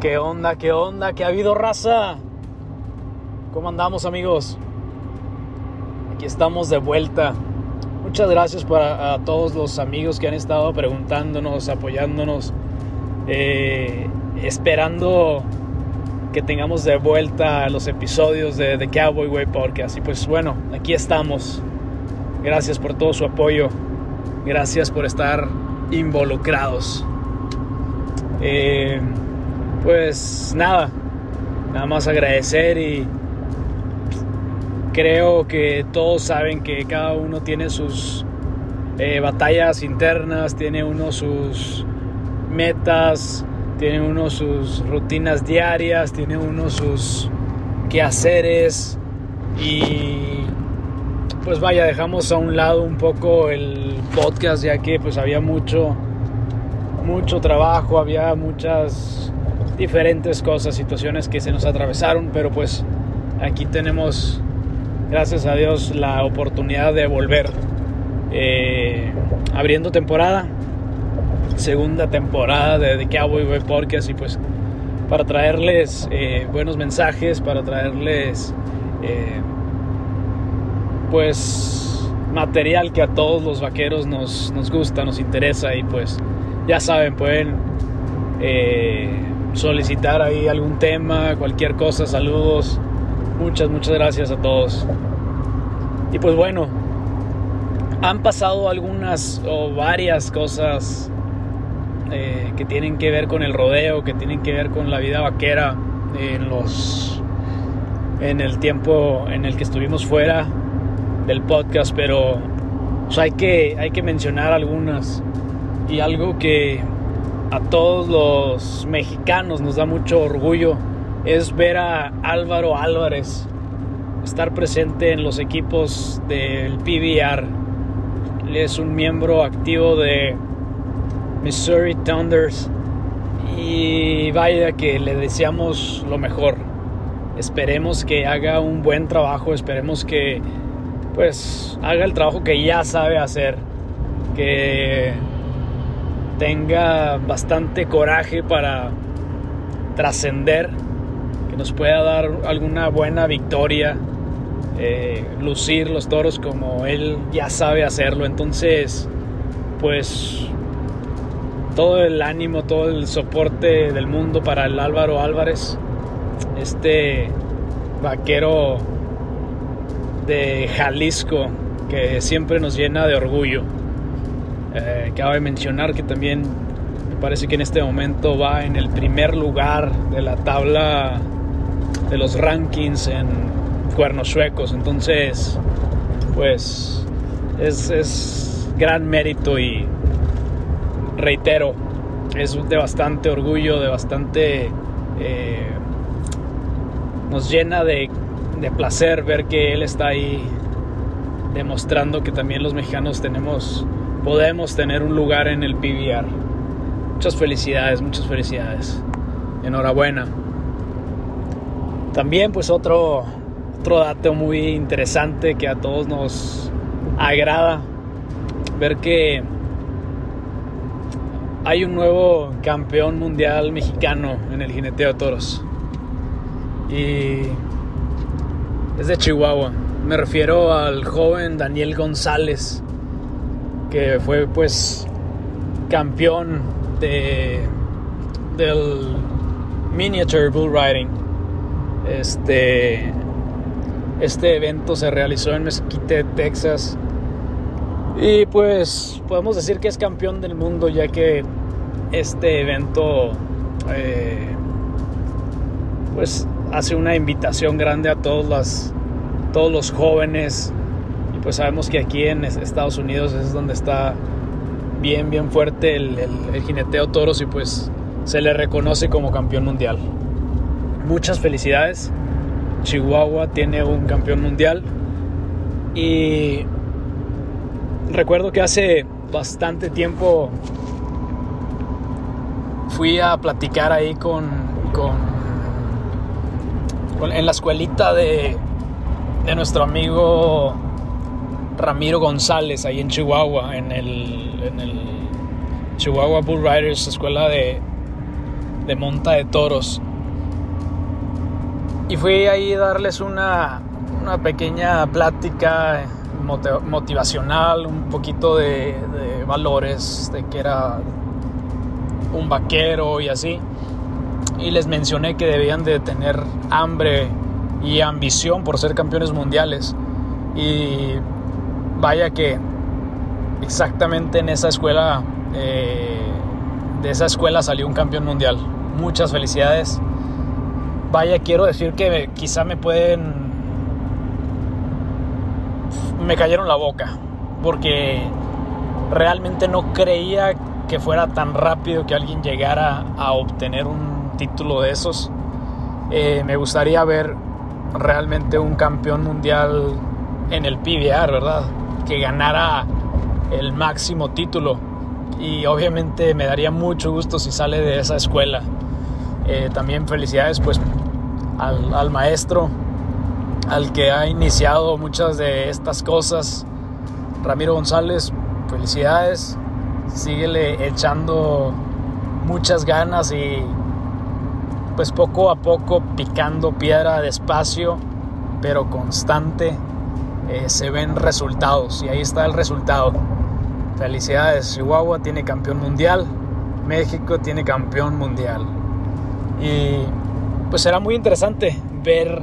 ¿Qué onda? ¿Qué onda? ¿Qué ha habido raza? ¿Cómo andamos amigos? Aquí estamos de vuelta. Muchas gracias para a todos los amigos que han estado preguntándonos, apoyándonos, eh, esperando que tengamos de vuelta los episodios de, de Cowboy Way Podcast. Y pues bueno, aquí estamos. Gracias por todo su apoyo. Gracias por estar involucrados. Eh, pues nada, nada más agradecer y creo que todos saben que cada uno tiene sus eh, batallas internas, tiene uno sus metas, tiene uno sus rutinas diarias, tiene uno sus quehaceres y pues vaya, dejamos a un lado un poco el podcast ya que pues había mucho mucho trabajo, había muchas diferentes cosas, situaciones que se nos atravesaron, pero pues aquí tenemos, gracias a Dios, la oportunidad de volver eh, abriendo temporada, segunda temporada de The Cowboy Boy Podcast y pues para traerles eh, buenos mensajes, para traerles eh, pues material que a todos los vaqueros nos, nos gusta, nos interesa y pues ya saben, pueden eh, solicitar ahí algún tema, cualquier cosa, saludos. Muchas, muchas gracias a todos. Y pues bueno, han pasado algunas o varias cosas eh, que tienen que ver con el rodeo, que tienen que ver con la vida vaquera en los en el tiempo en el que estuvimos fuera del podcast, pero pues, hay que hay que mencionar algunas y algo que a todos los mexicanos nos da mucho orgullo es ver a Álvaro Álvarez estar presente en los equipos del PBR. Él es un miembro activo de Missouri Thunders y vaya que le deseamos lo mejor. Esperemos que haga un buen trabajo, esperemos que pues haga el trabajo que ya sabe hacer, que tenga bastante coraje para trascender, que nos pueda dar alguna buena victoria, eh, lucir los toros como él ya sabe hacerlo. Entonces, pues todo el ánimo, todo el soporte del mundo para el Álvaro Álvarez, este vaquero de Jalisco que siempre nos llena de orgullo. Eh, cabe mencionar que también me parece que en este momento va en el primer lugar de la tabla de los rankings en cuernos suecos. Entonces, pues es, es gran mérito y reitero, es de bastante orgullo, de bastante... Eh, nos llena de, de placer ver que él está ahí demostrando que también los mexicanos tenemos podemos tener un lugar en el PBR. Muchas felicidades, muchas felicidades. Enhorabuena. También pues otro, otro dato muy interesante que a todos nos agrada ver que hay un nuevo campeón mundial mexicano en el jineteo de toros. Y es de Chihuahua. Me refiero al joven Daniel González que fue pues campeón de del miniature bull riding. Este este evento se realizó en Mesquite, Texas. Y pues podemos decir que es campeón del mundo ya que este evento eh, pues hace una invitación grande a todos todos los jóvenes pues sabemos que aquí en Estados Unidos es donde está bien, bien fuerte el, el, jineteo toros y pues se le reconoce como campeón mundial. Muchas felicidades. Chihuahua tiene un campeón mundial y recuerdo que hace bastante tiempo fui a platicar ahí con, con, con en la escuelita de, de nuestro amigo Ramiro González ahí en Chihuahua, en el, Chihuahua Bull Riders, escuela de, de monta de toros. Y fui ahí a darles una, una pequeña plática motivacional, un poquito de, de valores, de que era un vaquero y así. Y les mencioné que debían de tener hambre y ambición por ser campeones mundiales. Y vaya que exactamente en esa escuela, eh, de esa escuela salió un campeón mundial. Muchas felicidades. Vaya, quiero decir que quizá me pueden... Me cayeron la boca, porque realmente no creía que fuera tan rápido que alguien llegara a obtener un título de esos. Eh, me gustaría ver realmente un campeón mundial en el PBR, ¿verdad? Que ganara el máximo título. Y obviamente me daría mucho gusto si sale de esa escuela. Eh, también felicidades pues al, al, maestro, al que ha iniciado muchas de estas cosas. Ramiro González, felicidades. Síguele echando muchas ganas y pues poco a poco picando piedra despacio, pero constante, eh, se ven resultados y ahí está el resultado. Felicidades, Chihuahua tiene campeón mundial, México tiene campeón mundial. Y pues será muy interesante ver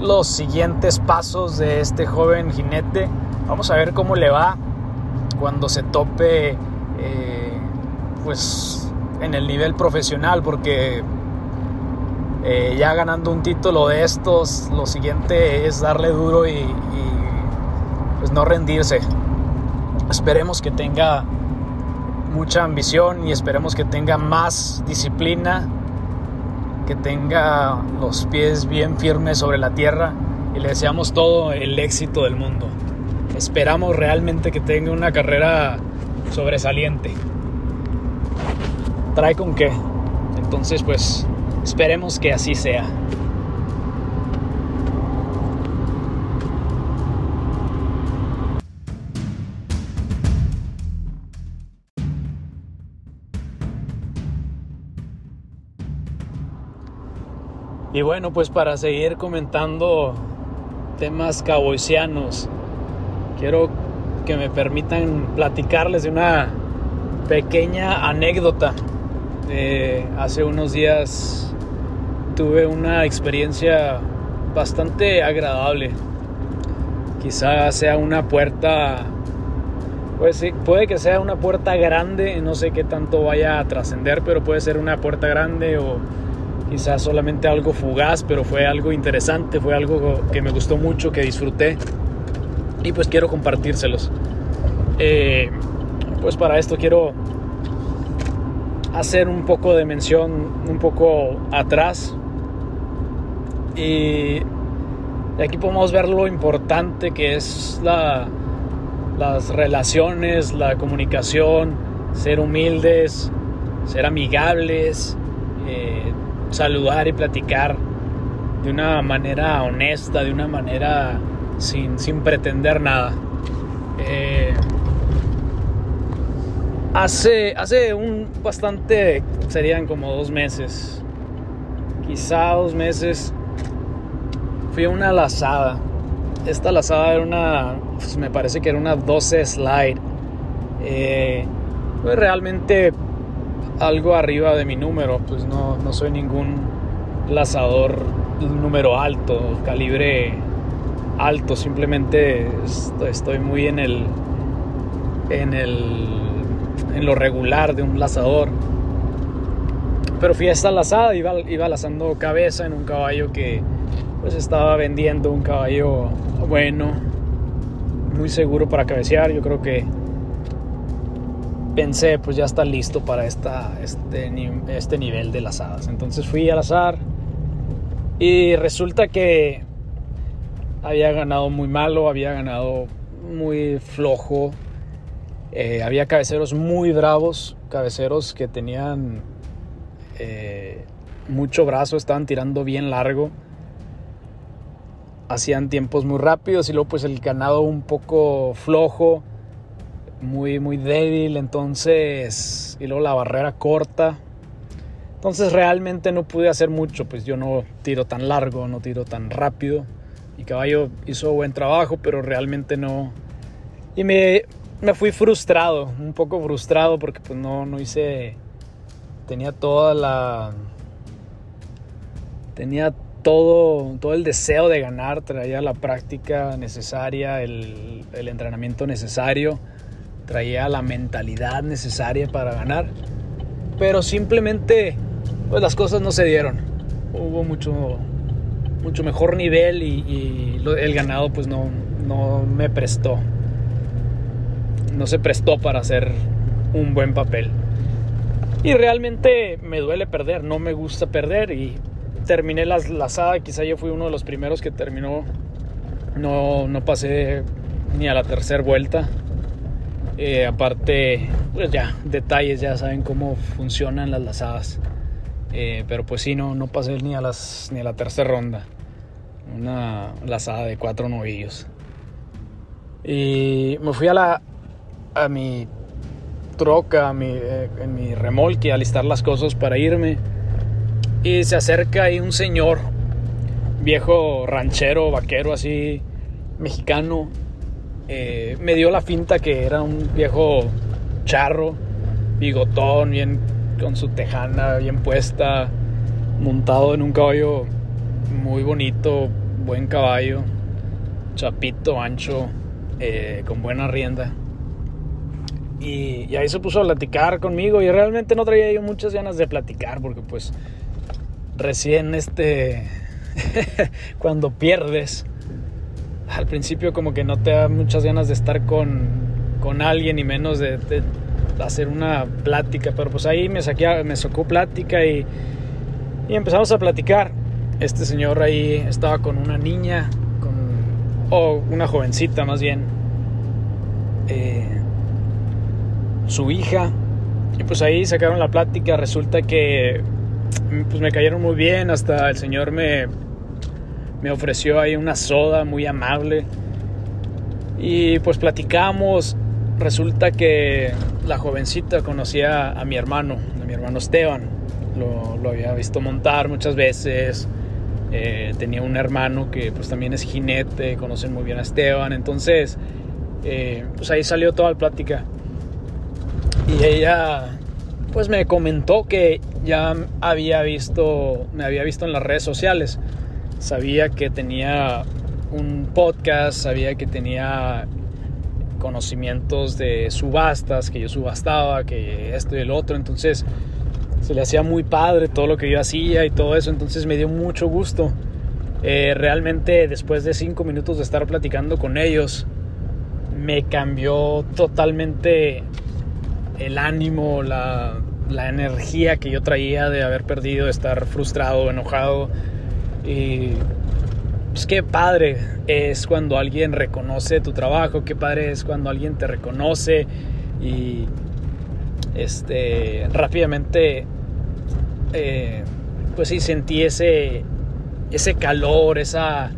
los siguientes pasos de este joven jinete. Vamos a ver cómo le va cuando se tope eh, pues en el nivel profesional porque eh, ya ganando un título de estos, lo siguiente es darle duro y, pues no rendirse. Esperemos que tenga mucha ambición y esperemos que tenga más disciplina, que tenga los pies bien firmes sobre la tierra y le deseamos todo el éxito del mundo. Esperamos realmente que tenga una carrera sobresaliente. ¿Trae con qué? Entonces pues Esperemos que así sea. Y bueno, pues para seguir comentando temas caboicianos, quiero que me permitan platicarles de una pequeña anécdota. Hace unos días tuve una experiencia bastante agradable. Quizá sea una puerta, pues puede que sea una puerta grande, no sé qué tanto vaya a trascender, pero puede ser una puerta grande o quizás solamente algo fugaz, pero fue algo interesante, fue algo que me gustó mucho, que disfruté y pues quiero compartírselos. Eh, pues para esto quiero hacer un poco de mención un poco atrás y aquí podemos ver lo importante que es la, las relaciones, la comunicación, ser humildes, ser amigables, eh, saludar y platicar de una manera honesta, de una manera sin, pretender nada. Eh, hace, hace un bastante, serían como dos meses, quizá dos meses, fui a una lazada. Esta lazada era una, pues me parece que era una 12 slide. Eh, pues realmente algo arriba de mi número, pues no, no soy ningún lazador número alto, calibre alto, simplemente estoy muy en el en el en lo regular de un lazador. Pero fui a esta lazada, iba, iba lazando cabeza en un caballo que pues estaba vendiendo un caballo bueno, muy seguro para cabecear. Yo creo que pensé, pues ya está listo para esta, este, este nivel de lazadas. Entonces fui al azar y resulta que había ganado muy malo, había ganado muy flojo. Eh, había cabeceros muy bravos, cabeceros que tenían eh, mucho brazo, estaban tirando bien largo hacían tiempos muy rápidos y luego pues el ganado un poco flojo, muy muy débil, entonces y luego la barrera corta. Entonces realmente no pude hacer mucho, pues yo no tiro tan largo, no tiro tan rápido. Mi caballo hizo buen trabajo, pero realmente no. Y me, me fui frustrado, un poco frustrado porque pues no, no hice... Tenía toda la... Tenía todo, todo el deseo de ganar, traía la práctica necesaria, el, el entrenamiento necesario, traía la mentalidad necesaria para ganar, pero simplemente pues las cosas no se dieron. Hubo mucho, mucho mejor nivel y, el ganado pues no, no me prestó. No se prestó para hacer un buen papel. Y realmente me duele perder, no me gusta perder y terminé la lazada, quizá yo fui uno de los primeros que terminó, no, no pasé ni a la tercera vuelta. Eh, aparte, pues ya, detalles, ya saben cómo funcionan las lazadas. Eh, pero pues sí, no, no pasé ni a, las, ni a la tercera ronda. Una lazada de cuatro novillos. Y me fui a la a mi troca, a mi, eh, en mi remolque, a listar las cosas para irme. Y se acerca ahí un señor, viejo ranchero, vaquero así, mexicano. Eh, me dio la finta que era un viejo charro, bigotón, bien con su tejana bien puesta, montado en un caballo muy bonito, buen caballo, chapito, ancho, eh, con buena rienda. Y, ahí se puso a platicar conmigo y realmente no traía yo muchas ganas de platicar porque pues recién este, cuando pierdes, al principio como que no te da muchas ganas de estar con, con alguien y menos de hacer una plática, pero pues ahí me, saqué, me sacó plática y, y empezamos a platicar. Este señor ahí estaba con una niña, con, o una jovencita más bien, eh, su hija, y pues ahí sacaron la plática, resulta que pues me cayeron muy bien, hasta el señor me, me ofreció ahí una soda muy amable. Y pues platicamos resulta que la jovencita conocía a mi hermano, a mi hermano Esteban. Lo, había visto montar muchas veces. Eh, tenía un hermano que pues también es jinete, conocen muy bien a Esteban. Entonces, eh, pues ahí salió toda la plática. Y ella pues me comentó que ya había visto, me había visto en las redes sociales. Sabía que tenía un podcast, sabía que tenía conocimientos de subastas, que yo subastaba, que esto y el otro, entonces se le hacía muy padre todo lo que yo hacía y todo eso, entonces me dio mucho gusto. Eh, realmente después de cinco minutos de estar platicando con ellos, me cambió totalmente el ánimo, la, la energía que yo traía de haber perdido, de estar frustrado, enojado. Y pues qué padre es cuando alguien reconoce tu trabajo, qué padre es cuando alguien te reconoce y este rápidamente eh, pues sí sentí ese ese calor, esa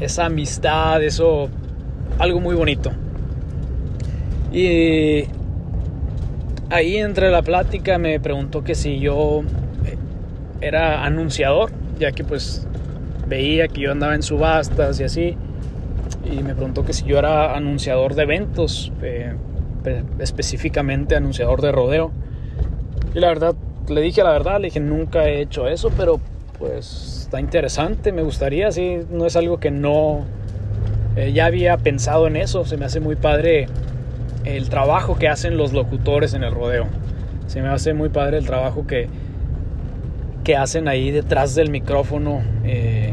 esa amistad, eso algo muy bonito. Y ahí entre la plática me preguntó que si yo era anunciador, ya que pues veía que yo andaba en subastas y así. Y me preguntó que si yo era anunciador de eventos, eh, específicamente anunciador de rodeo. Y la verdad, le dije la verdad, le dije nunca he hecho eso, pero pues está interesante, me gustaría, sí, no es algo que no... Eh, ya había pensado en eso, se me hace muy padre el trabajo que hacen los locutores en el rodeo. Se me hace muy padre el trabajo que, que hacen ahí detrás del micrófono, eh,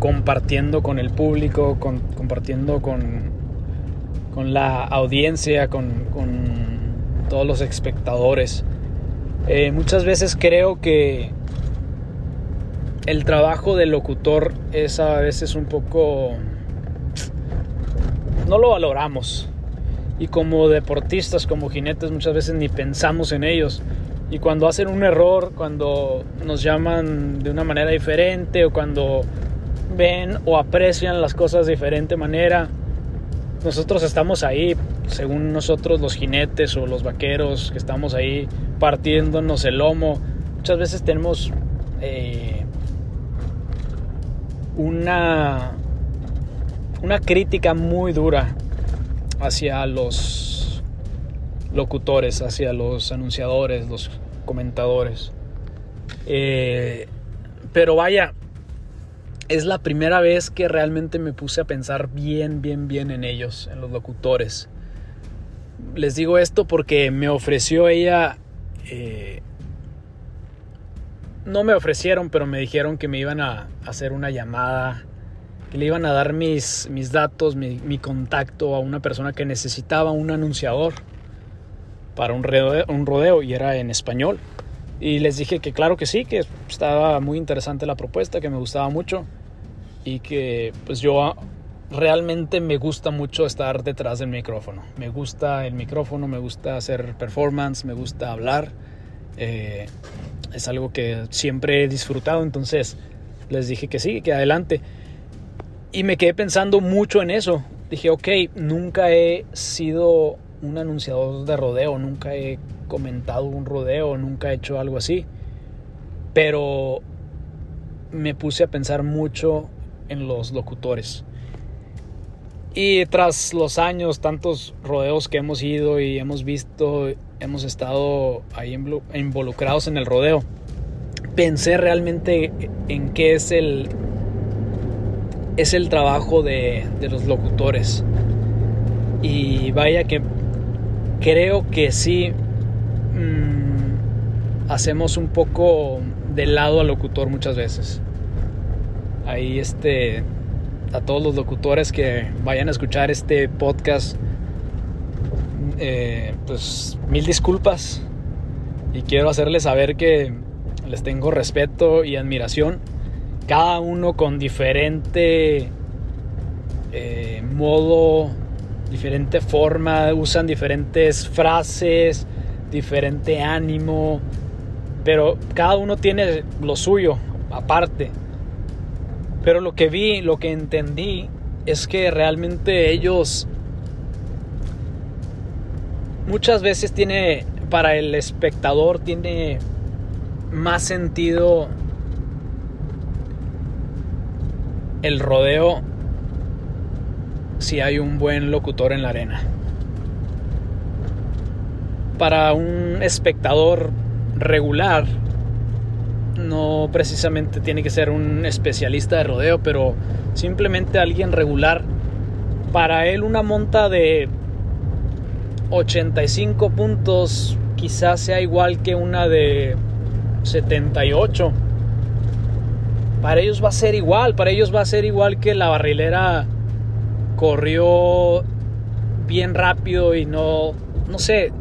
compartiendo con el público, compartiendo con, con la audiencia, con, todos los espectadores. Eh, muchas veces creo que el trabajo del locutor es a veces un poco... no lo valoramos. Y como deportistas, como jinetes, muchas veces ni pensamos en ellos. Y cuando hacen un error, cuando nos llaman de una manera diferente o cuando ven o aprecian las cosas de diferente manera, nosotros estamos ahí, según nosotros los jinetes o los vaqueros que estamos ahí partiéndonos el lomo muchas veces tenemos eh, una, una crítica muy dura hacia los locutores, hacia los anunciadores, los comentadores. Eh, pero vaya, es la primera vez que realmente me puse a pensar bien, bien, bien en ellos, en los locutores. Les digo esto porque me ofreció ella... Eh, no me ofrecieron, pero me dijeron que me iban a hacer una llamada, le iban a dar mis, mis datos, mi, contacto a una persona que necesitaba un anunciador para un un rodeo y era en español. Y les dije que claro que sí, que estaba muy interesante la propuesta, que me gustaba mucho y que pues yo realmente me gusta mucho estar detrás del micrófono. Me gusta el micrófono, me gusta hacer performance, me gusta hablar. Eh, es algo que siempre he disfrutado, entonces les dije que sí, que adelante. Y me quedé pensando mucho en eso. Dije, ok, nunca he sido un anunciador de rodeo, nunca he comentado un rodeo, nunca he hecho algo así. Pero me puse a pensar mucho en los locutores. Y tras los años, tantos rodeos que hemos ido y hemos visto, hemos estado ahí involucrados en el rodeo, pensé realmente en qué es el, es el trabajo de, de los locutores. Y vaya que creo que sí mm, hacemos un poco de lado al locutor muchas veces. Ahí este a todos los locutores que vayan a escuchar este podcast, eh, pues mil disculpas y quiero hacerles saber que les tengo respeto y admiración, cada uno con diferente eh, modo diferente forma, usan diferentes frases, diferente ánimo, pero cada uno tiene lo suyo aparte. Pero lo que vi, lo que entendí es que realmente ellos muchas veces tiene para el espectador tiene más sentido el rodeo si hay un buen locutor en la arena. Para un espectador regular, no precisamente tiene que ser un especialista de rodeo, pero simplemente alguien regular, para él una monta de 85 puntos quizás sea igual que una de 78. Para ellos va a ser igual, para ellos va a ser igual que la barrilera corrió bien rápido y no, no sé,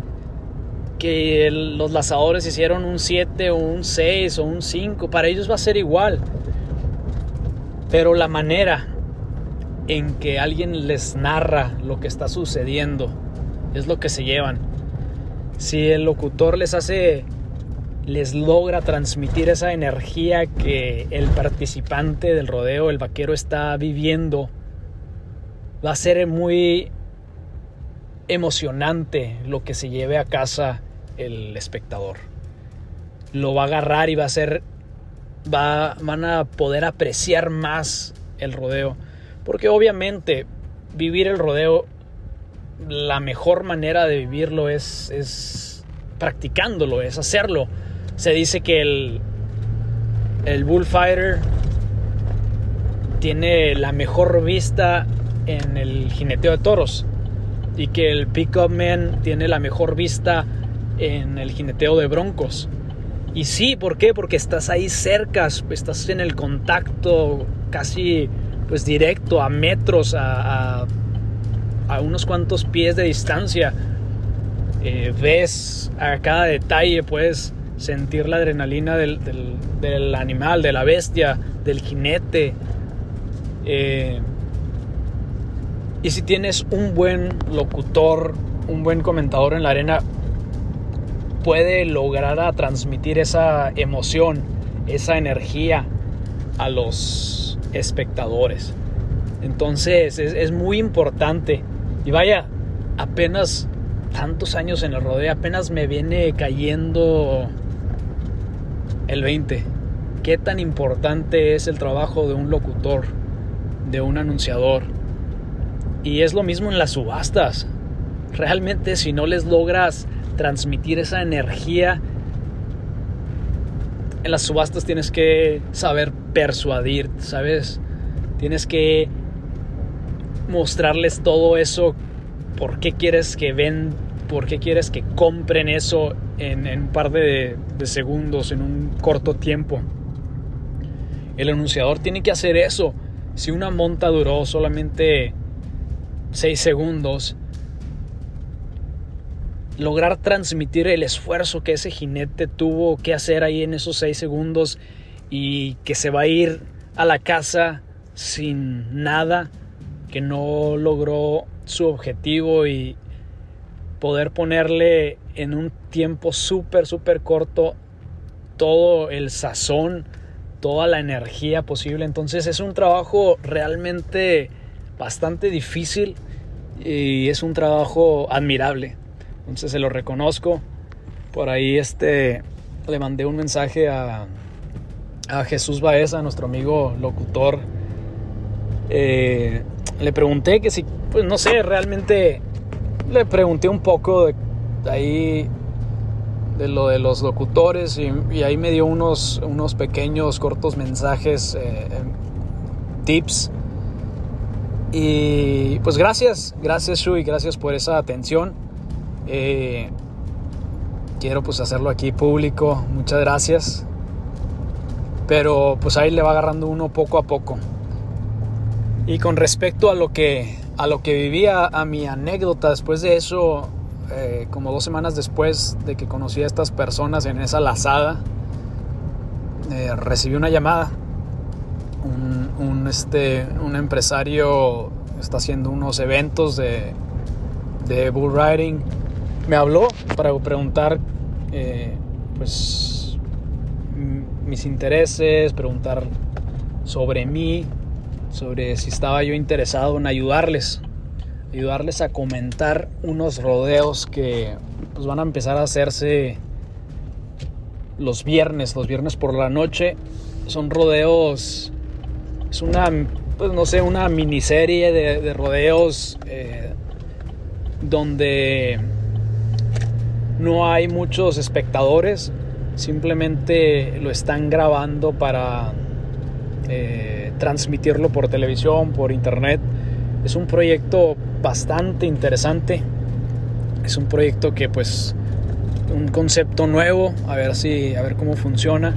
que los lazadores hicieron un 7 o un 6 o un 5, para ellos va a ser igual. Pero la manera en que alguien les narra lo que está sucediendo es lo que se llevan. Si el locutor les hace, les logra transmitir esa energía que el participante del rodeo, el vaquero, está viviendo, va a ser muy emocionante lo que se lleve a casa el espectador. Lo va a agarrar y va a ser va, van a poder apreciar más el rodeo, porque obviamente vivir el rodeo la mejor manera de vivirlo es, es practicándolo, es hacerlo. Se dice que el, el bullfighter tiene la mejor vista en el jineteo de toros y que el pickup man tiene la mejor vista en el jineteo de broncos. Y sí, ¿por qué? Porque estás ahí cerca, estás en el contacto casi pues directo, a metros, a, a, unos cuantos pies de distancia. Eh, ves a cada detalle, puedes sentir la adrenalina del, del, animal, de la bestia, del jinete. Eh, y si tienes un buen locutor, un buen comentador en la arena, puede lograr transmitir esa emoción, esa energía a los espectadores. Entonces es, muy importante. Y vaya, apenas tantos años en el rodeo, apenas me viene cayendo el 20. ¿Qué tan importante es el trabajo de un locutor, de un anunciador? Y es lo mismo en las subastas. Realmente si no les logras transmitir esa energía, en las subastas tienes que saber persuadir, ¿sabes? Tienes que mostrarles todo eso, por qué quieres que ven, por qué quieres que compren eso en, un par de, segundos, en un corto tiempo. El anunciador tiene que hacer eso. Si una monta duró solamente 6 segundos, lograr transmitir el esfuerzo que ese jinete tuvo que hacer ahí en esos 6 segundos y que se va a ir a la casa sin nada, que no logró su objetivo y poder ponerle en un tiempo súper, súper corto todo el sazón, toda la energía posible. Entonces es un trabajo realmente bastante difícil y es un trabajo admirable. Entonces se lo reconozco. Por ahí este le mandé un mensaje a, a Jesús Baeza, nuestro amigo locutor. Eh, le pregunté que si, pues no sé, realmente le pregunté un poco de, ahí de lo de los locutores y, ahí me dio unos, unos pequeños cortos mensajes, eh, tips. Y pues gracias, gracias Shui, gracias por esa atención. Eh, quiero pues hacerlo aquí público, muchas gracias. Pero pues ahí le va agarrando uno poco a poco. Y con respecto a lo que, a lo que vivía, a mi anécdota después de eso, eh, como dos semanas después de que conocí a estas personas en esa lazada, eh, recibí una llamada. Un, este, un empresario está haciendo unos eventos de, de bull riding. Me habló para preguntar eh, pues, mis intereses, preguntar sobre mí, sobre si estaba yo interesado en ayudarles ayudarles a comentar unos rodeos que pues, van a empezar a hacerse los viernes, los viernes por la noche. Son rodeos, es una, pues no sé, una miniserie de, rodeos eh, donde no hay muchos espectadores, simplemente lo están grabando para eh, transmitirlo por televisión, por internet. Es un proyecto bastante interesante. Es un proyecto que pues un concepto nuevo, a ver si a ver cómo funciona.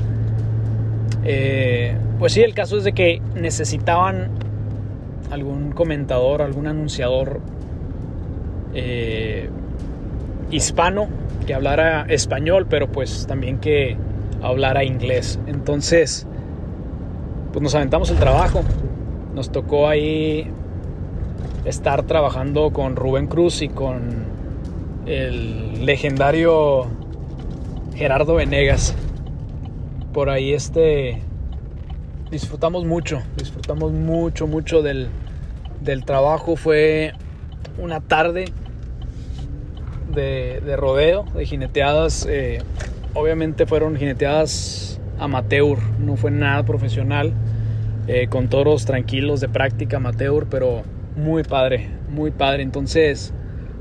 Eh, pues sí, el caso es de que necesitaban algún comentador, algún anunciador eh, hispano que hablara español, pero pues también que hablara inglés. Entonces, pues nos aventamos el trabajo. Nos tocó ahí estar trabajando con Rubén Cruz y con el legendario Gerardo Venegas. Por ahí este disfrutamos mucho, disfrutamos mucho, mucho del, trabajo. Fue una tarde de, rodeo, de jineteadas. Eh, obviamente fueron jineteadas amateur, no fue nada profesional, eh, con toros tranquilos de práctica amateur, pero muy padre, muy padre. Entonces,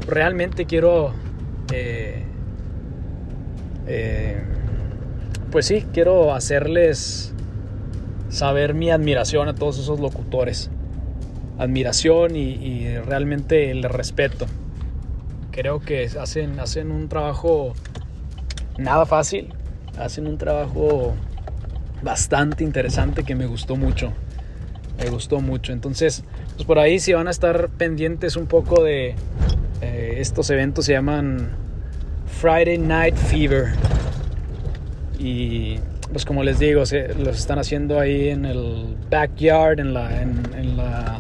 realmente quiero, eh, eh, pues sí, quiero hacerles saber mi admiración a todos esos locutores. Admiración y, realmente el respeto. Creo que hacen, hacen un trabajo nada fácil, hacen un trabajo bastante interesante que me gustó mucho. Me gustó mucho. Entonces, pues por ahí si van a estar pendientes un poco de eh, estos eventos se llaman Friday Night Fever y pues como les digo los están haciendo ahí en el backyard en la en, la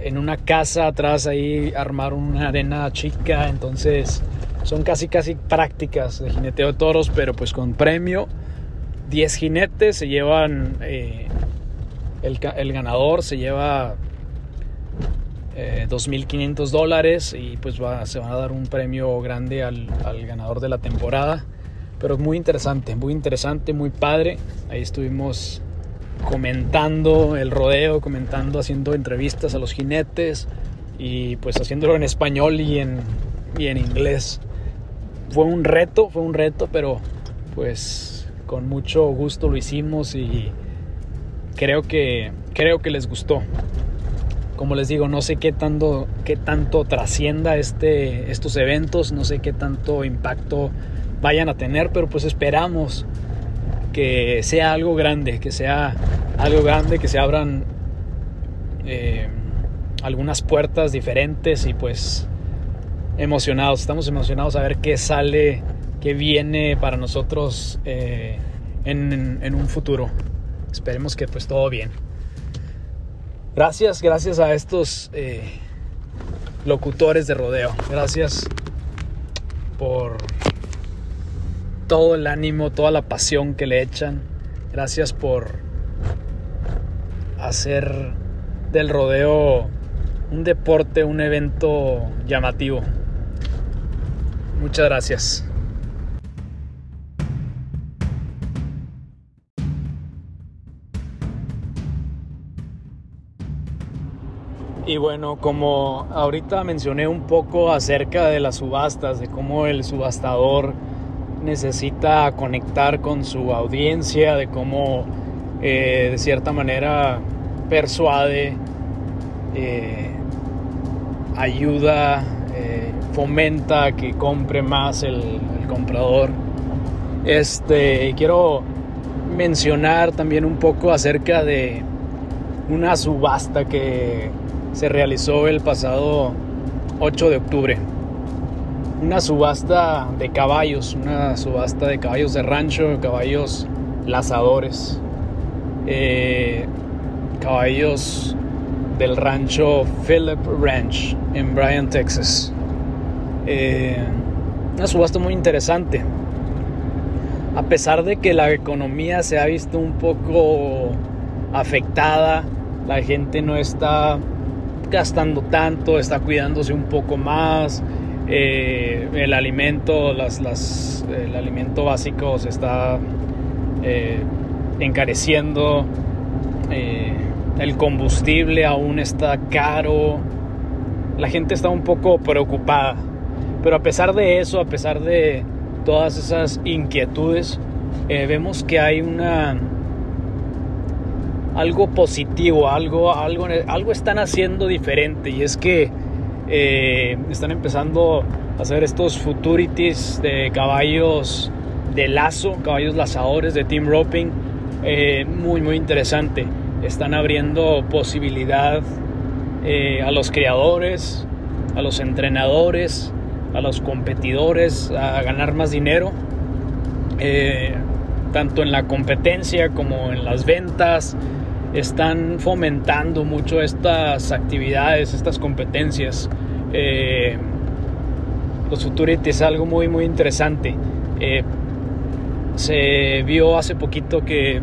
en una casa atrás ahí armar una arena chica entonces son casi casi prácticas de jineteo de toros pero pues con premio 10 jinetes se llevan eh, el, ganador se lleva 2.500 dólares y pues va, se va a dar un premio grande al, ganador de la temporada. pero muy interesante, muy interesante, muy padre. Ahí estuvimos comentando el rodeo, comentando, haciendo entrevistas a los jinetes y pues haciéndolo en español y en, y en inglés. Fue un reto, fue un reto, pero pues con mucho gusto lo hicimos y creo que, creo que les gustó. Como les digo, no sé qué tanto, qué tanto trascienda este, estos eventos, no sé qué tanto impacto vayan a tener, pero pues esperamos que sea algo grande, que sea algo grande, que se abran eh, algunas puertas diferentes y pues emocionados, estamos emocionados a ver qué sale, qué viene para nosotros eh, en, un futuro. Esperemos que pues todo bien. Gracias, gracias a estos eh, locutores de rodeo. Gracias por todo el ánimo, toda la pasión que le echan. Gracias por hacer del rodeo un deporte, un evento llamativo. Muchas gracias. Y bueno, como ahorita mencioné un poco acerca de las subastas, de cómo el subastador necesita conectar con su audiencia, de cómo eh, de cierta manera persuade, eh, ayuda, eh, fomenta que compre más el, comprador. Este, quiero mencionar también un poco acerca de una subasta que se realizó el pasado 8 de octubre una subasta de caballos, una subasta de caballos de rancho, caballos lazadores, eh, caballos del rancho Philip Ranch en Bryan, Texas. Eh, una subasta muy interesante. A pesar de que la economía se ha visto un poco afectada, la gente no está gastando tanto, está cuidándose un poco más, eh, el alimento, el alimento básico se está eh, encareciendo, eh, el combustible aún está caro, la gente está un poco preocupada, pero a pesar de eso, a pesar de todas esas inquietudes, vemos que hay una algo positivo, algo, algo, algo están haciendo diferente y es que eh, están empezando a hacer estos futurities de caballos de lazo, caballos lazadores de team roping. Eh, muy, muy interesante. Están abriendo posibilidad eh, a los creadores, a los entrenadores, a los competidores a ganar más dinero. tanto en la competencia como en las ventas, están fomentando mucho estas actividades, estas competencias. Eh, los Futurity es algo muy, muy interesante. Eh, se vio hace poquito que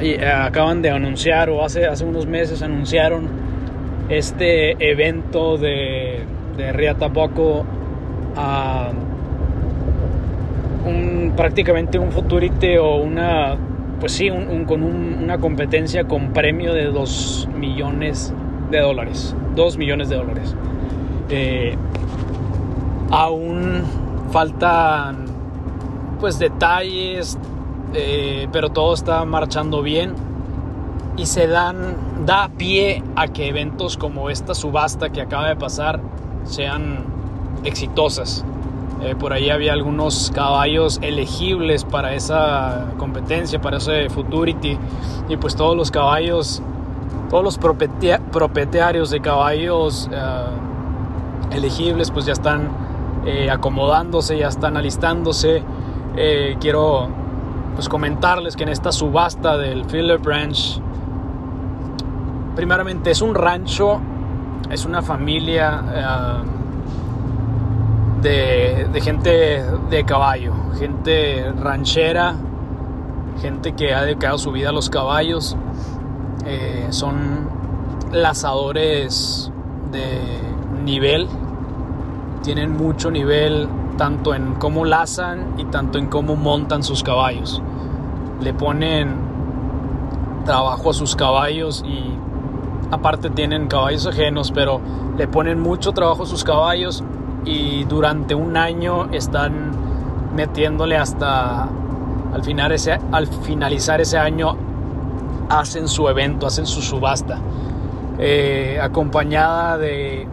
eh, acaban de anunciar, o hace, hace unos meses anunciaron este evento de, de Riatapoco a un, prácticamente un Futurity o una pues sí, con una competencia con premio de 2 millones de dólares. 2 millones de dólares. Eh, aún faltan pues detalles, eh, pero todo está marchando bien y se dan, da pie a que eventos como esta subasta que acaba de pasar sean exitosas. Eh, por ahí había algunos caballos elegibles para esa competencia, para ese Futurity. Y pues todos los caballos, todos los propietarios de caballos eh, elegibles pues ya están eh, acomodándose, ya están alistándose. quiero pues comentarles que en esta subasta del Philip Ranch, primeramente es un rancho, es una familia de, gente de caballo, gente ranchera, gente que ha dedicado su vida a los caballos. Eh, son lazadores de nivel, tienen mucho nivel tanto en cómo lazan y tanto en cómo montan sus caballos. Le ponen trabajo a sus caballos y aparte tienen caballos ajenos, pero le ponen mucho trabajo a sus caballos y durante un año están metiéndole hasta al, final ese, al finalizar ese año hacen su evento, hacen su subasta, eh, acompañada de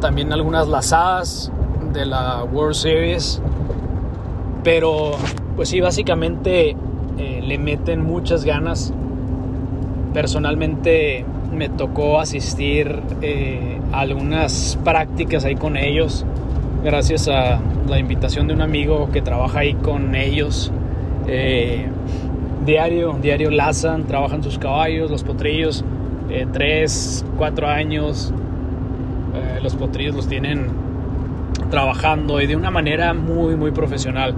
también algunas lazadas de la World Series, pero pues sí, básicamente eh, le meten muchas ganas. Personalmente me tocó asistir eh, a algunas prácticas ahí con ellos, gracias a la invitación de un amigo que trabaja ahí con ellos. Eh, diario, diario lazan, trabajan sus caballos, los potrillos, tres, cuatro años. los potrillos los tienen trabajando y de una manera muy, muy profesional.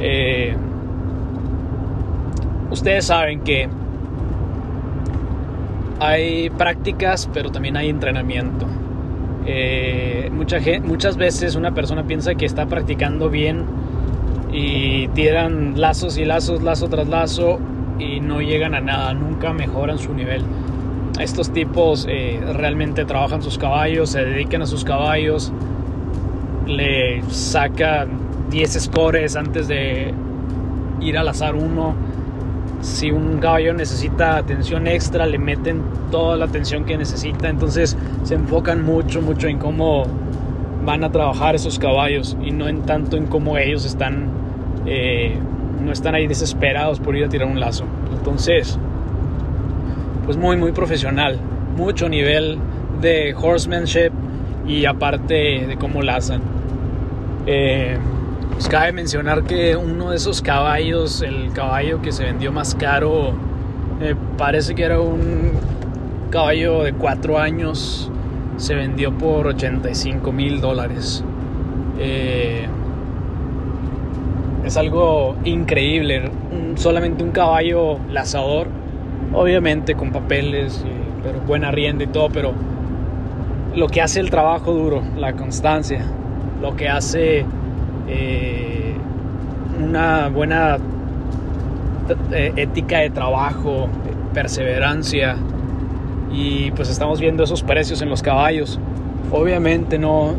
Eh, ustedes saben que hay prácticas, pero también hay entrenamiento. Eh, mucha muchas veces una persona piensa que está practicando bien y tiran lazos y lazos, lazo tras lazo y no llegan a nada, nunca mejoran su nivel. Estos tipos eh, realmente trabajan sus caballos, se dedican a sus caballos, le saca 10 scores antes de ir al azar uno. Si un caballo necesita atención extra, le meten toda la atención que necesita. Entonces se enfocan mucho, mucho en cómo van a trabajar esos caballos y no en tanto en cómo ellos están, eh, no están ahí desesperados por ir a tirar un lazo. Entonces, pues muy, muy profesional. Mucho nivel de horsemanship y aparte de cómo lazan. Eh, pues cabe mencionar que uno de esos caballos, el caballo que se vendió más caro, me parece que era un caballo de 4 años, se vendió por 85 mil dólares. Eh, es algo increíble, solamente un caballo lazador, obviamente con papeles, pero buena rienda y todo, pero lo que hace el trabajo duro, la constancia, lo que hace eh, una buena eh, ética de trabajo, perseverancia y pues estamos viendo esos precios en los caballos. Obviamente no,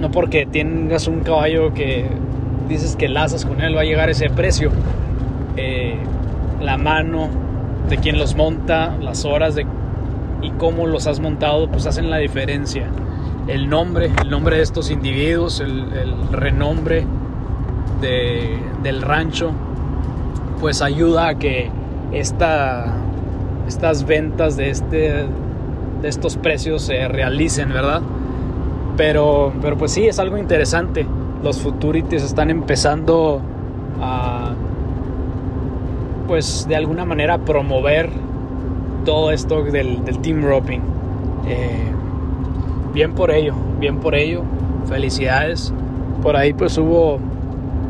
no porque tengas un caballo que dices que lazas con él va a llegar ese precio. Eh, la mano de quien los monta, las horas de, y cómo los has montado, pues hacen la diferencia el nombre, el nombre de estos individuos, el, renombre del rancho, pues ayuda a que esta, estas ventas de, este, de estos precios se realicen, ¿verdad? Pero, pero pues sí, es algo interesante. Los futurities están empezando a, pues de alguna manera, promover todo esto del, team roping. Eh, bien por ello, bien por ello, felicidades. Por ahí pues hubo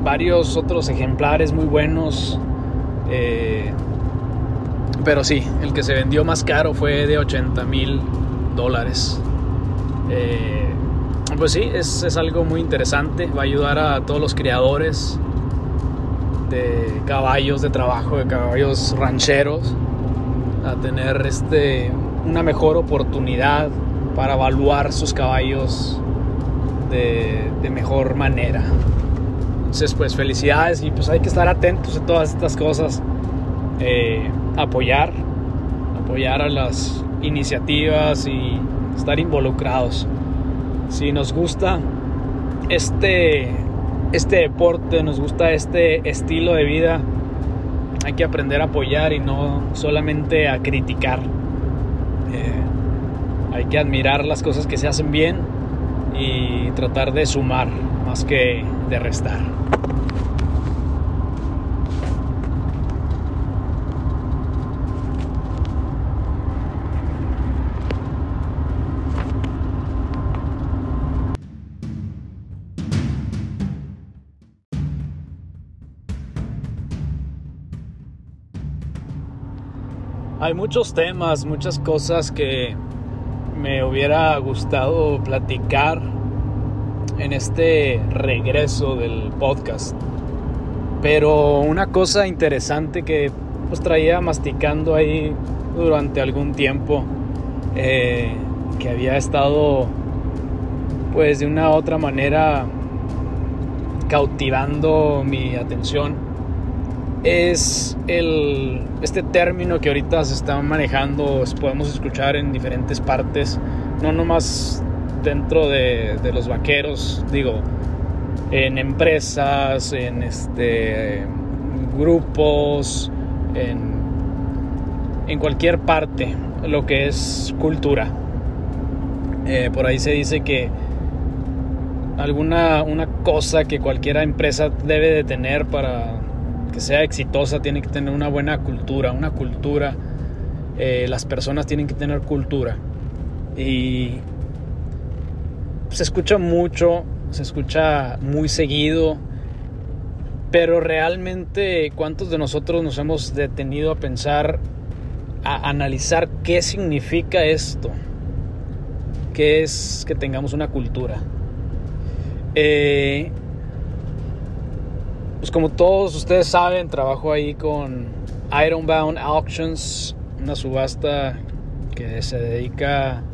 varios otros ejemplares muy buenos. Eh, pero sí, el que se vendió más caro fue de 80 mil dólares. Eh, pues sí, es, es, algo muy interesante. Va a ayudar a todos los criadores de caballos de trabajo, de caballos rancheros, a tener este, una mejor oportunidad para evaluar sus caballos de, mejor manera. Entonces, pues felicidades y pues hay que estar atentos a todas estas cosas. Eh, apoyar, apoyar a las iniciativas y estar involucrados. Si nos gusta este, este deporte, nos gusta este estilo de vida, hay que aprender a apoyar y no solamente a criticar. Eh, hay que admirar las cosas que se hacen bien y tratar de sumar más que de restar. Hay muchos temas, muchas cosas que me hubiera gustado platicar en este regreso del podcast. Pero una cosa interesante que pues traía masticando ahí durante algún tiempo, eh, que había estado pues de una u otra manera cautivando mi atención, es el, este término que ahorita se está manejando, podemos escuchar en diferentes partes, no nomás dentro de, de los vaqueros, digo, en empresas, en este, grupos, en, en cualquier parte, lo que es cultura. Eh, por ahí se dice que alguna una cosa que cualquier empresa debe de tener para que sea exitosa tiene que tener una buena cultura, una cultura. Eh, las personas tienen que tener cultura. Y se escucha mucho, se escucha muy seguido, pero realmente cuántos de nosotros nos hemos detenido a pensar, a analizar qué significa esto, qué es que tengamos una cultura. Eh, pues como todos ustedes saben, trabajo ahí con Ironbound Auctions, una subasta que se dedica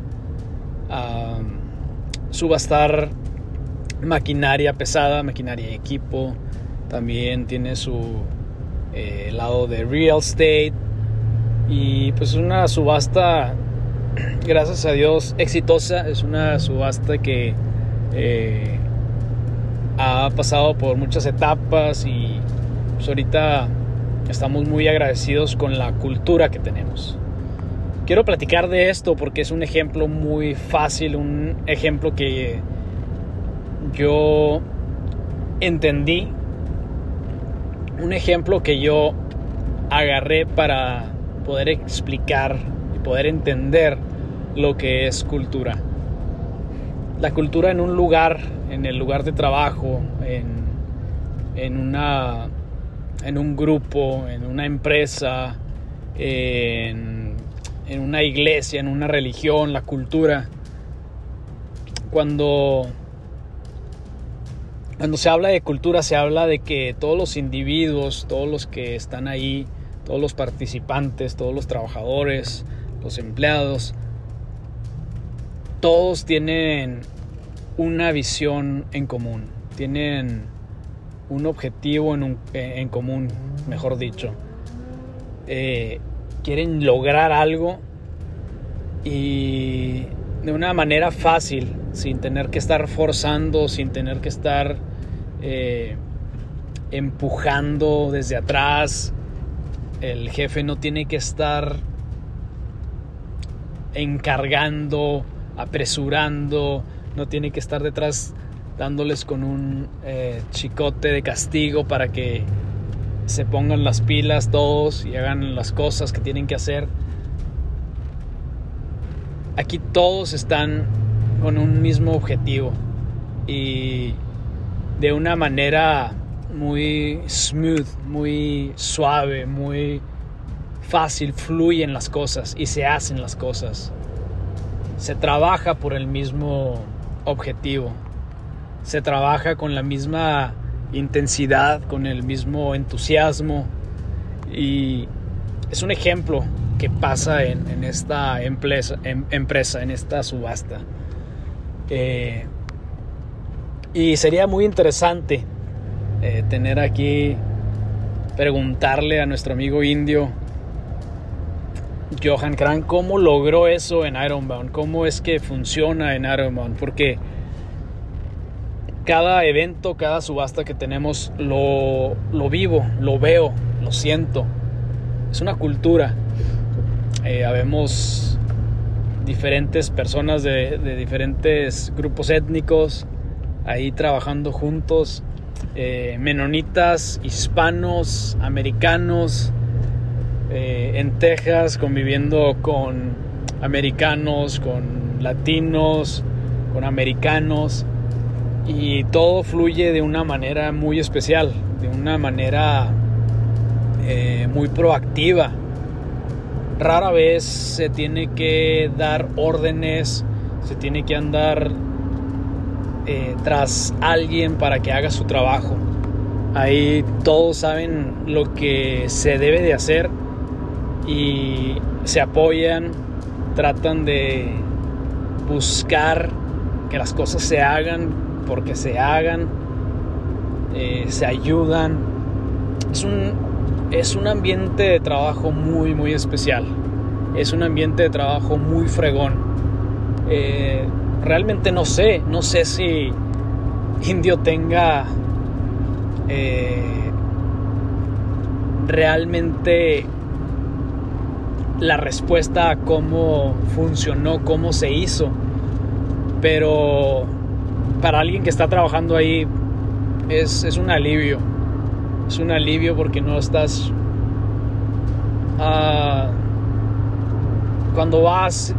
a subastar maquinaria pesada, maquinaria y equipo. También tiene su eh, lado de real estate. Y pues es una subasta, gracias a Dios, exitosa. Es una subasta que eh, ha pasado por muchas etapas y pues ahorita estamos muy agradecidos con la cultura que tenemos. Quiero platicar de esto porque es un ejemplo muy fácil, un ejemplo que yo entendí, un ejemplo que yo agarré para poder explicar y poder entender lo que es cultura. La cultura en un lugar, en el lugar de trabajo, en, en, una, en un grupo, en una empresa, en una iglesia, en una religión, la cultura. Cuando, cuando se habla de cultura, se habla de que todos los individuos, todos los que están ahí, todos los participantes, todos los trabajadores, los empleados, todos tienen una visión en común, tienen un objetivo en, común, mejor dicho. Eh, quieren lograr algo y de una manera fácil, sin tener que estar forzando, sin tener que estar eh, empujando desde atrás. El jefe no tiene que estar encargando, apresurando, no tiene que estar detrás dándoles con un eh, chicote de castigo para que se pongan las pilas todos y hagan las cosas que tienen que hacer. Aquí todos están con un mismo objetivo y de una manera muy smooth, muy suave, muy fácil, fluyen las cosas y se hacen las cosas. Se trabaja por el mismo objetivo. Se trabaja con la misma intensidad, con el mismo entusiasmo. Y es un ejemplo que pasa en, esta empresa, en, empresa, en esta subasta. Eh, y sería muy interesante eh, tener aquí, preguntarle a nuestro amigo indio, Johan Kran, cómo logró eso en Ironbound, cómo es que funciona en Ironbound, porque cada evento, cada subasta que tenemos lo, vivo, lo veo, lo siento. Es una cultura. Eh, habemos diferentes personas de, diferentes grupos étnicos ahí trabajando juntos. Eh, menonitas, hispanos, americanos, eh, en Texas conviviendo con americanos, con latinos, con americanos y todo fluye de una manera muy especial, de una manera eh, muy proactiva. Rara vez se tiene que dar órdenes, se tiene que andar eh, tras alguien para que haga su trabajo. Ahí todos saben lo que se debe de hacer y se apoyan, tratan de buscar que las cosas se hagan porque se hagan, eh, se ayudan. Es un, es un ambiente de trabajo muy, muy especial. Es un ambiente de trabajo muy fregón. Eh, realmente no sé, no sé si Indio tenga eh, realmente la respuesta a cómo funcionó, cómo se hizo. Pero para alguien que está trabajando ahí es, un alivio. Es un alivio porque no estás... Ah, cuando vas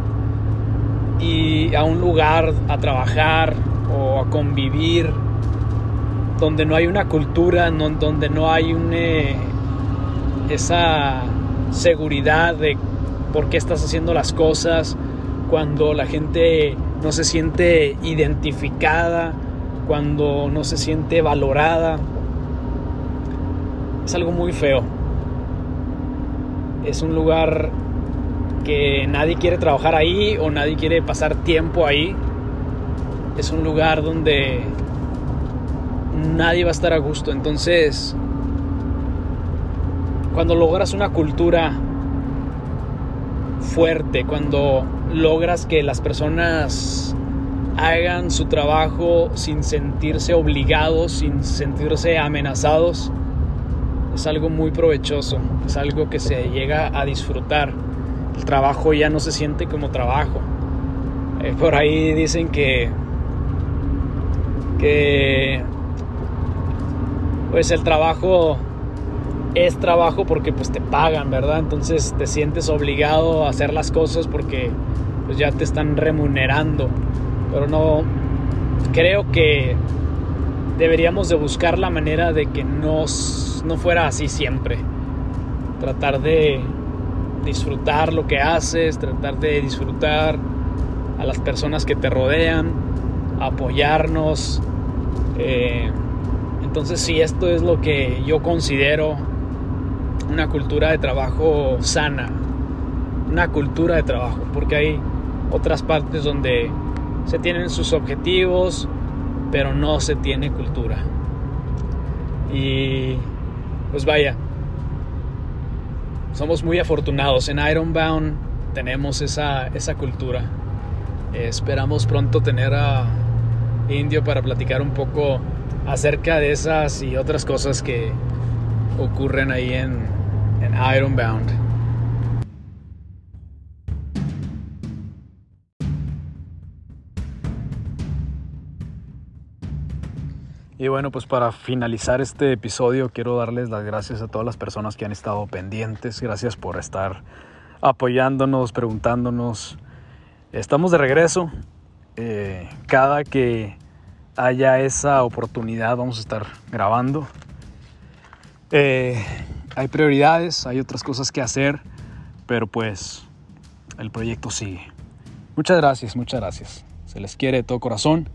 y a un lugar a trabajar o a convivir donde no hay una cultura, donde no hay eh, esa seguridad de por qué estás haciendo las cosas, cuando la gente no se siente identificada, cuando no se siente valorada. Es algo muy feo. Es un lugar que nadie quiere trabajar ahí o nadie quiere pasar tiempo ahí. Es un lugar donde nadie va a estar a gusto. Entonces, cuando logras una cultura fuerte, cuando logras que las personas hagan su trabajo sin sentirse obligados, sin sentirse amenazados, es algo muy provechoso, es algo que se llega a disfrutar. El trabajo ya no se siente como trabajo. Eh, por ahí dicen que que pues el trabajo es trabajo porque pues te pagan, ¿verdad? Entonces te sientes obligado a hacer las cosas porque pues ya te están remunerando. Pero no creo que deberíamos de buscar la manera de que no, no fuera así siempre. Tratar de disfrutar lo que haces, tratar de disfrutar a las personas que te rodean, apoyarnos. Eh, entonces sí, esto es lo que yo considero una cultura de trabajo sana, una cultura de trabajo, porque hay otras partes donde se tienen sus objetivos, pero no se tiene cultura. Y pues vaya, somos muy afortunados. En Ironbound tenemos esa, esa cultura. esperamos pronto tener a Indio para platicar un poco acerca de esas y otras cosas que ocurren ahí en, en Ironbound. Y bueno, pues para finalizar este episodio quiero darles las gracias a todas las personas que han estado pendientes. Gracias por estar apoyándonos, preguntándonos. Estamos de regreso. Eh, cada que haya esa oportunidad vamos a estar grabando. Eh, hay prioridades, hay otras cosas que hacer, pero pues el proyecto sigue. Muchas gracias, muchas gracias. Se les quiere de todo corazón.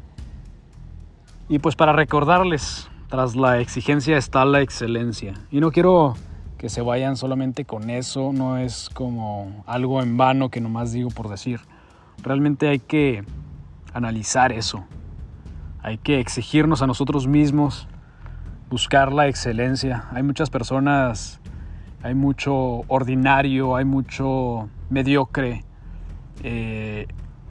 Y pues para recordarles, tras la exigencia está la excelencia. Y no quiero que se vayan solamente con eso, no es como algo en vano que nomás digo por decir. Realmente hay que analizar eso, hay que exigirnos a nosotros mismos, buscar la excelencia. Hay muchas personas, hay mucho ordinario, hay mucho mediocre. Eh,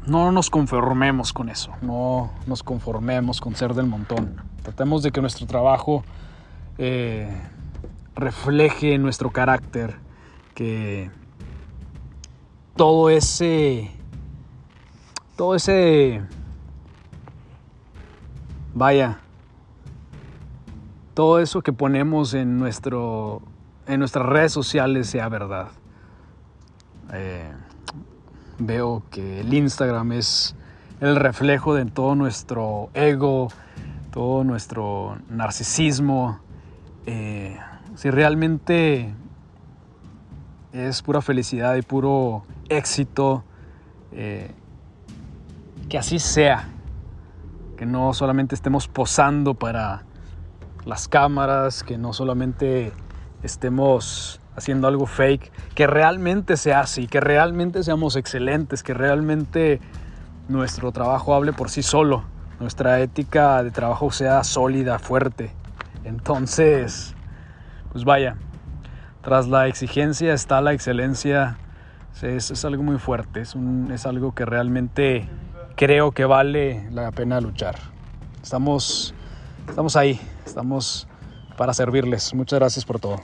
no nos conformemos con eso, no nos conformemos con ser del montón. Tratemos de que nuestro trabajo eh, refleje nuestro carácter, que todo ese, todo ese Vaya, todo eso que ponemos en, nuestro, en nuestras redes sociales sea verdad. Eh, veo que el Instagram es el reflejo de todo nuestro ego, todo nuestro narcisismo. Eh, si realmente es pura felicidad y puro éxito, eh, que así sea, que no solamente estemos posando para las cámaras, que no solamente estemos haciendo algo fake, que realmente sea así, que realmente seamos excelentes, que realmente nuestro trabajo hable por sí solo, nuestra ética de trabajo sea sólida, fuerte. Entonces, pues vaya, tras la exigencia está la excelencia, es, algo muy fuerte, es, es algo que realmente creo que vale la pena luchar. Estamos, estamos ahí, estamos para servirles. Muchas gracias por todo.